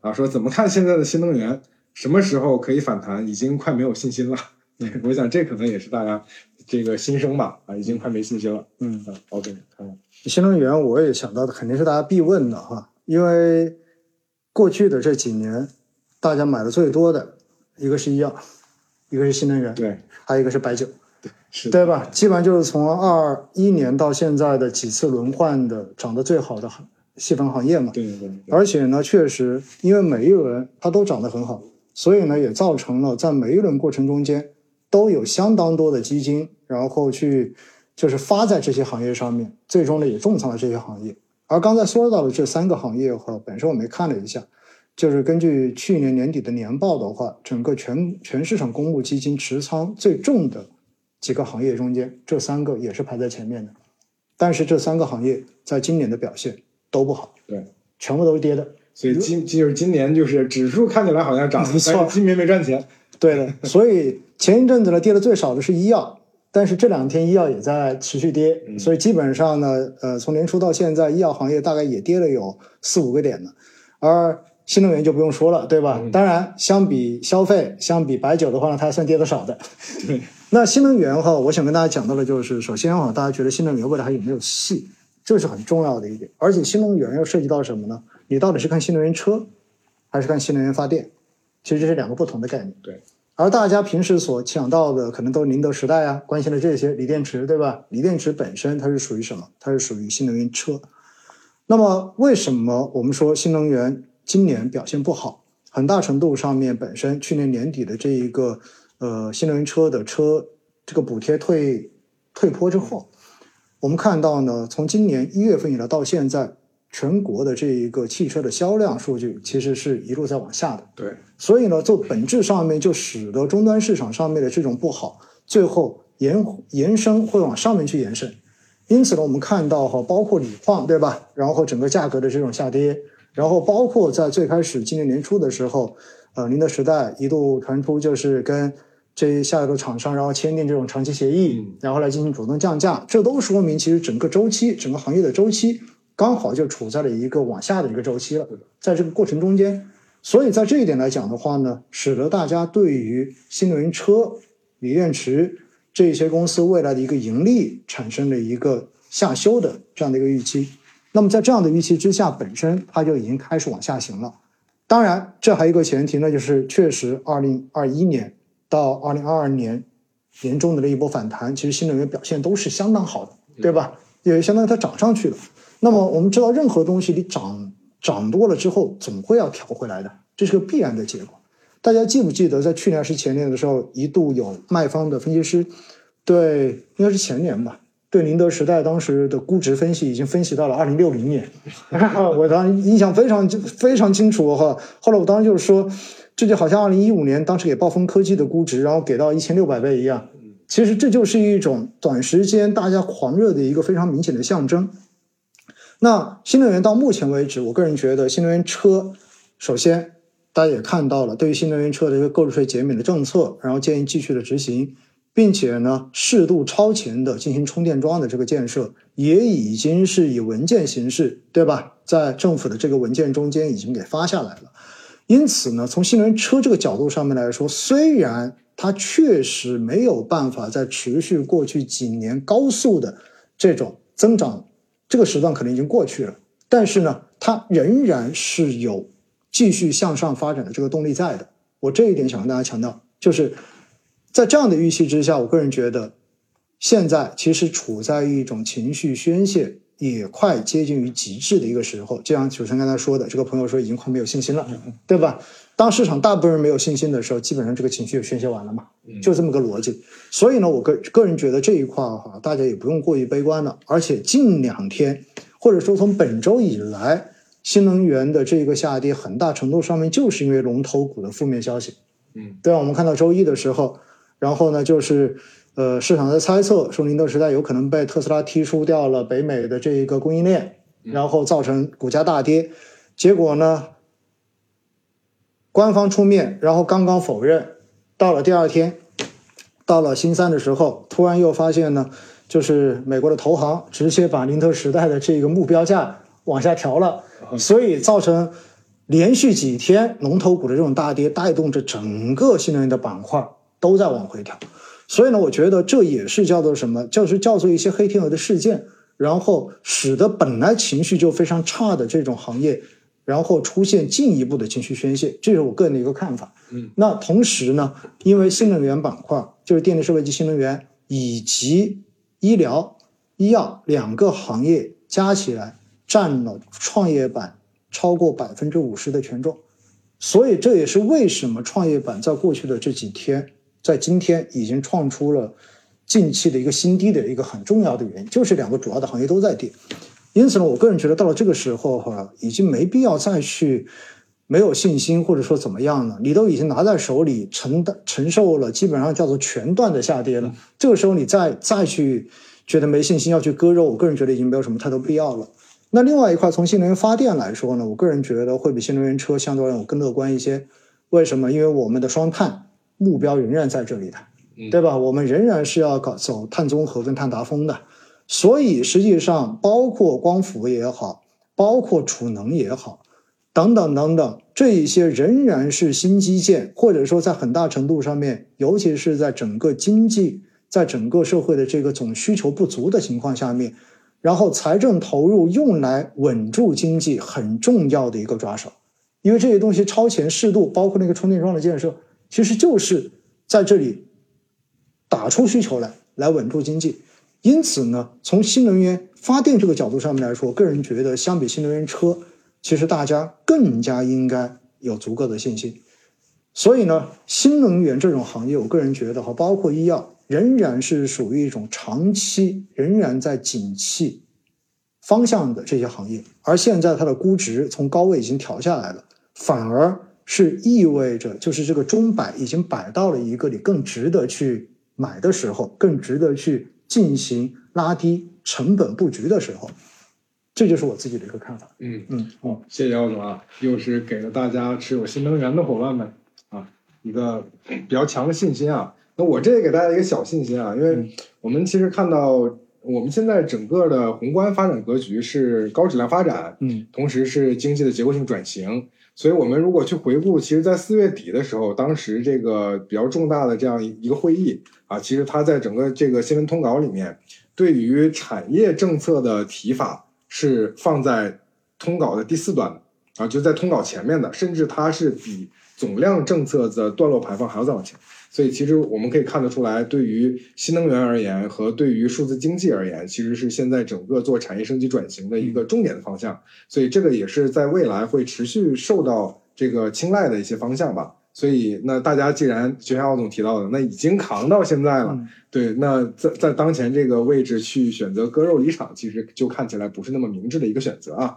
啊，说怎么看现在的新能源，什么时候可以反弹？已经快没有信心了。我想这可能也是大家这个心声吧，啊，已经快没信心了。嗯，OK，看新能源我也想到的肯定是大家必问的哈，因为过去的这几年，大家买的最多的一个是医药，一个是新能源，对，还有一个是白酒，对，是，对吧？基本上就是从二一年到现在的几次轮换的涨得最好的行细分行业嘛。对对对。而且呢，确实因为每一轮它都涨得很好，所以呢也造成了在每一轮过程中间。都有相当多的基金，然后去就是发在这些行业上面，最终呢也重仓了这些行业。而刚才说到的这三个行业的话，本身我们看了一下，就是根据去年年底的年报的话，整个全全市场公募基金持仓最重的几个行业中间，这三个也是排在前面的。但是这三个行业在今年的表现都不好，对，全部都是跌的。所以今就是今年就是指数看起来好像涨，但是今年没赚钱。对的，所以。前一阵子呢，跌的最少的是医药，但是这两天医药也在持续跌，所以基本上呢，呃，从年初到现在，医药行业大概也跌了有四五个点呢。而新能源就不用说了，对吧？当然，相比消费，相比白酒的话呢，它还算跌的少的。那新能源哈，我想跟大家讲到的就是，首先哈，大家觉得新能源未来还有没有戏？这是很重要的一点。而且新能源又涉及到什么呢？你到底是看新能源车，还是看新能源发电？其实这是两个不同的概念。对。而大家平时所想到的，可能都是宁德时代啊，关心的这些锂电池，对吧？锂电池本身它是属于什么？它是属于新能源车。那么为什么我们说新能源今年表现不好？很大程度上面本身去年年底的这一个呃新能源车的车这个补贴退退坡之后，我们看到呢，从今年一月份以来到现在。全国的这一个汽车的销量数据，其实是一路在往下的。对，所以呢，就本质上面就使得终端市场上面的这种不好，最后延延伸会往上面去延伸。因此呢，我们看到哈，包括锂矿，对吧？然后整个价格的这种下跌，然后包括在最开始今年年初的时候，呃，宁德时代一度传出就是跟这下游的厂商，然后签订这种长期协议，然后来进行主动降价，这都说明其实整个周期，整个行业的周期。刚好就处在了一个往下的一个周期了，在这个过程中间，所以在这一点来讲的话呢，使得大家对于新能源车、锂电池这些公司未来的一个盈利产生了一个下修的这样的一个预期。那么在这样的预期之下，本身它就已经开始往下行了。当然，这还有一个前提呢，就是确实二零二一年到二零二二年年中的那一波反弹，其实新能源表现都是相当好的，对吧？也相当于它涨上去了。那么我们知道，任何东西你涨涨多了之后，总会要调回来的，这是个必然的结果。大家记不记得，在去年还是前年的时候，一度有卖方的分析师对，应该是前年吧，对宁德时代当时的估值分析已经分析到了二零六零年，我当时印象非常非常清楚哈。后来我当时就是说，这就好像二零一五年当时给暴风科技的估值，然后给到一千六百倍一样。其实这就是一种短时间大家狂热的一个非常明显的象征。那新能源到目前为止，我个人觉得新能源车，首先大家也看到了，对于新能源车的一个购置税减免的政策，然后建议继续的执行，并且呢，适度超前的进行充电桩的这个建设，也已经是以文件形式，对吧？在政府的这个文件中间已经给发下来了。因此呢，从新能源车这个角度上面来说，虽然它确实没有办法在持续过去几年高速的这种增长。这个时段可能已经过去了，但是呢，它仍然是有继续向上发展的这个动力在的。我这一点想跟大家强调，就是在这样的预期之下，我个人觉得，现在其实处在一种情绪宣泄也快接近于极致的一个时候。就像主持人刚才说的，这个朋友说已经快没有信心了，对吧？当市场大部分人没有信心的时候，基本上这个情绪就宣泄完了嘛，就这么个逻辑。所以呢，我个个人觉得这一块哈，大家也不用过于悲观了。而且近两天，或者说从本周以来，新能源的这个下跌，很大程度上面就是因为龙头股的负面消息。嗯，对吧？我们看到周一的时候，然后呢，就是呃，市场在猜测说宁德时代有可能被特斯拉踢出掉了北美的这一个供应链，然后造成股价大跌。结果呢？官方出面，然后刚刚否认，到了第二天，到了星三的时候，突然又发现呢，就是美国的投行直接把宁德时代的这个目标价往下调了，所以造成连续几天龙头股的这种大跌，带动着整个新能源的板块都在往回调。所以呢，我觉得这也是叫做什么？就是叫做一些黑天鹅的事件，然后使得本来情绪就非常差的这种行业，然后出现进一步的情绪宣泄，这是我个人的一个看法。嗯，那同时呢，因为新能源板块就是电力设备及新能源以及医疗、医药两个行业加起来占了创业板超过百分之五十的权重，所以这也是为什么创业板在过去的这几天。在今天已经创出了近期的一个新低的一个很重要的原因，就是两个主要的行业都在跌。因此呢，我个人觉得到了这个时候哈，已经没必要再去没有信心或者说怎么样了。你都已经拿在手里承担承受了，基本上叫做全段的下跌了。这个时候你再再去觉得没信心要去割肉，我个人觉得已经没有什么太多必要了。那另外一块从新能源发电来说呢，我个人觉得会比新能源车相对来讲更乐观一些。为什么？因为我们的双碳。目标仍然在这里的，对吧？我们仍然是要搞走碳中和跟碳达峰的，所以实际上包括光伏也好，包括储能也好，等等等等，这一些仍然是新基建，或者说在很大程度上面，尤其是在整个经济、在整个社会的这个总需求不足的情况下面，然后财政投入用来稳住经济很重要的一个抓手，因为这些东西超前适度，包括那个充电桩的建设。其实就是在这里打出需求来，来稳住经济。因此呢，从新能源发电这个角度上面来说，个人觉得相比新能源车，其实大家更加应该有足够的信心。所以呢，新能源这种行业，我个人觉得哈，包括医药，仍然是属于一种长期仍然在景气方向的这些行业。而现在它的估值从高位已经调下来了，反而。是意味着，就是这个钟摆已经摆到了一个你更值得去买的时候，更值得去进行拉低成本布局的时候，这就是我自己的一个看法。嗯嗯，好，谢谢姚总啊，又是给了大家持有新能源的伙伴们啊一个比较强的信心啊。那我这也给大家一个小信心啊，因为我们其实看到我们现在整个的宏观发展格局是高质量发展，嗯，同时是经济的结构性转型。所以，我们如果去回顾，其实，在四月底的时候，当时这个比较重大的这样一个会议啊，其实它在整个这个新闻通稿里面，对于产业政策的提法是放在通稿的第四段的啊，就在通稿前面的，甚至它是比总量政策的段落排放还要再往前。所以，其实我们可以看得出来，对于新能源而言和对于数字经济而言，其实是现在整个做产业升级转型的一个重点的方向。所以，这个也是在未来会持续受到这个青睐的一些方向吧。所以，那大家既然就像奥总提到的，那已经扛到现在了，对，那在在当前这个位置去选择割肉离场，其实就看起来不是那么明智的一个选择啊。